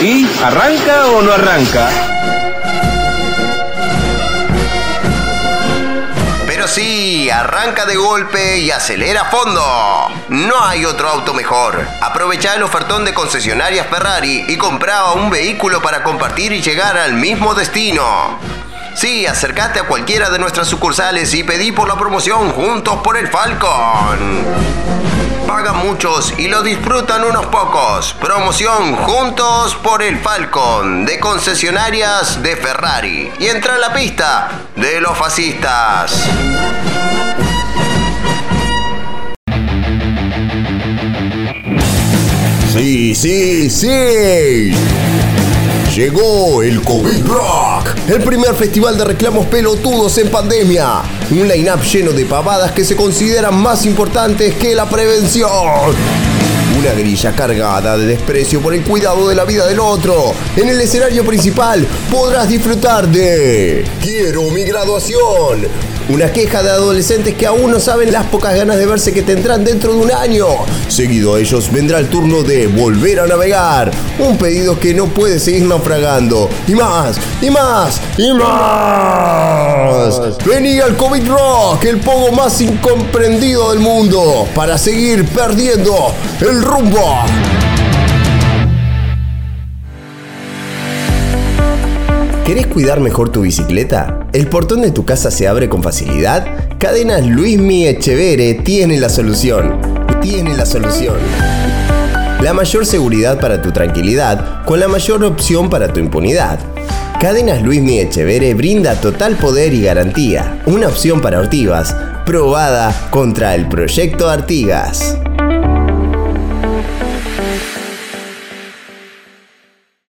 ¿Y arranca o no arranca? Pero sí, arranca de golpe y acelera a fondo. No hay otro auto mejor. Aprovecha el ofertón de concesionarias Ferrari y compra un vehículo para compartir y llegar al mismo destino. Sí, acercate a cualquiera de nuestras sucursales y pedí por la promoción Juntos por el Falcon. Muchos y lo disfrutan unos pocos. Promoción Juntos por el Falcon de concesionarias de Ferrari. Y entra a la pista de los fascistas. Sí, sí, sí. Llegó el COVID Rock, el primer festival de reclamos pelotudos en pandemia. Un line-up lleno de pavadas que se consideran más importantes que la prevención. Una grilla cargada de desprecio por el cuidado de la vida del otro. En el escenario principal podrás disfrutar de Quiero mi graduación, una queja de adolescentes que aún no saben las pocas ganas de verse que tendrán dentro de un año. Seguido a ellos vendrá el turno de volver a navegar. Un pedido que no puede seguir naufragando. Y más, y más, y más. Vení al COVID Rock, el pogo más incomprendido del mundo, para seguir perdiendo el rumbo. ¿Querés cuidar mejor tu bicicleta? ¿El portón de tu casa se abre con facilidad? Cadenas Luismi Echevere tiene la solución. Tiene la solución. La mayor seguridad para tu tranquilidad con la mayor opción para tu impunidad. Cadenas Luismi Echevere brinda total poder y garantía. Una opción para ortigas, probada contra el proyecto Artigas.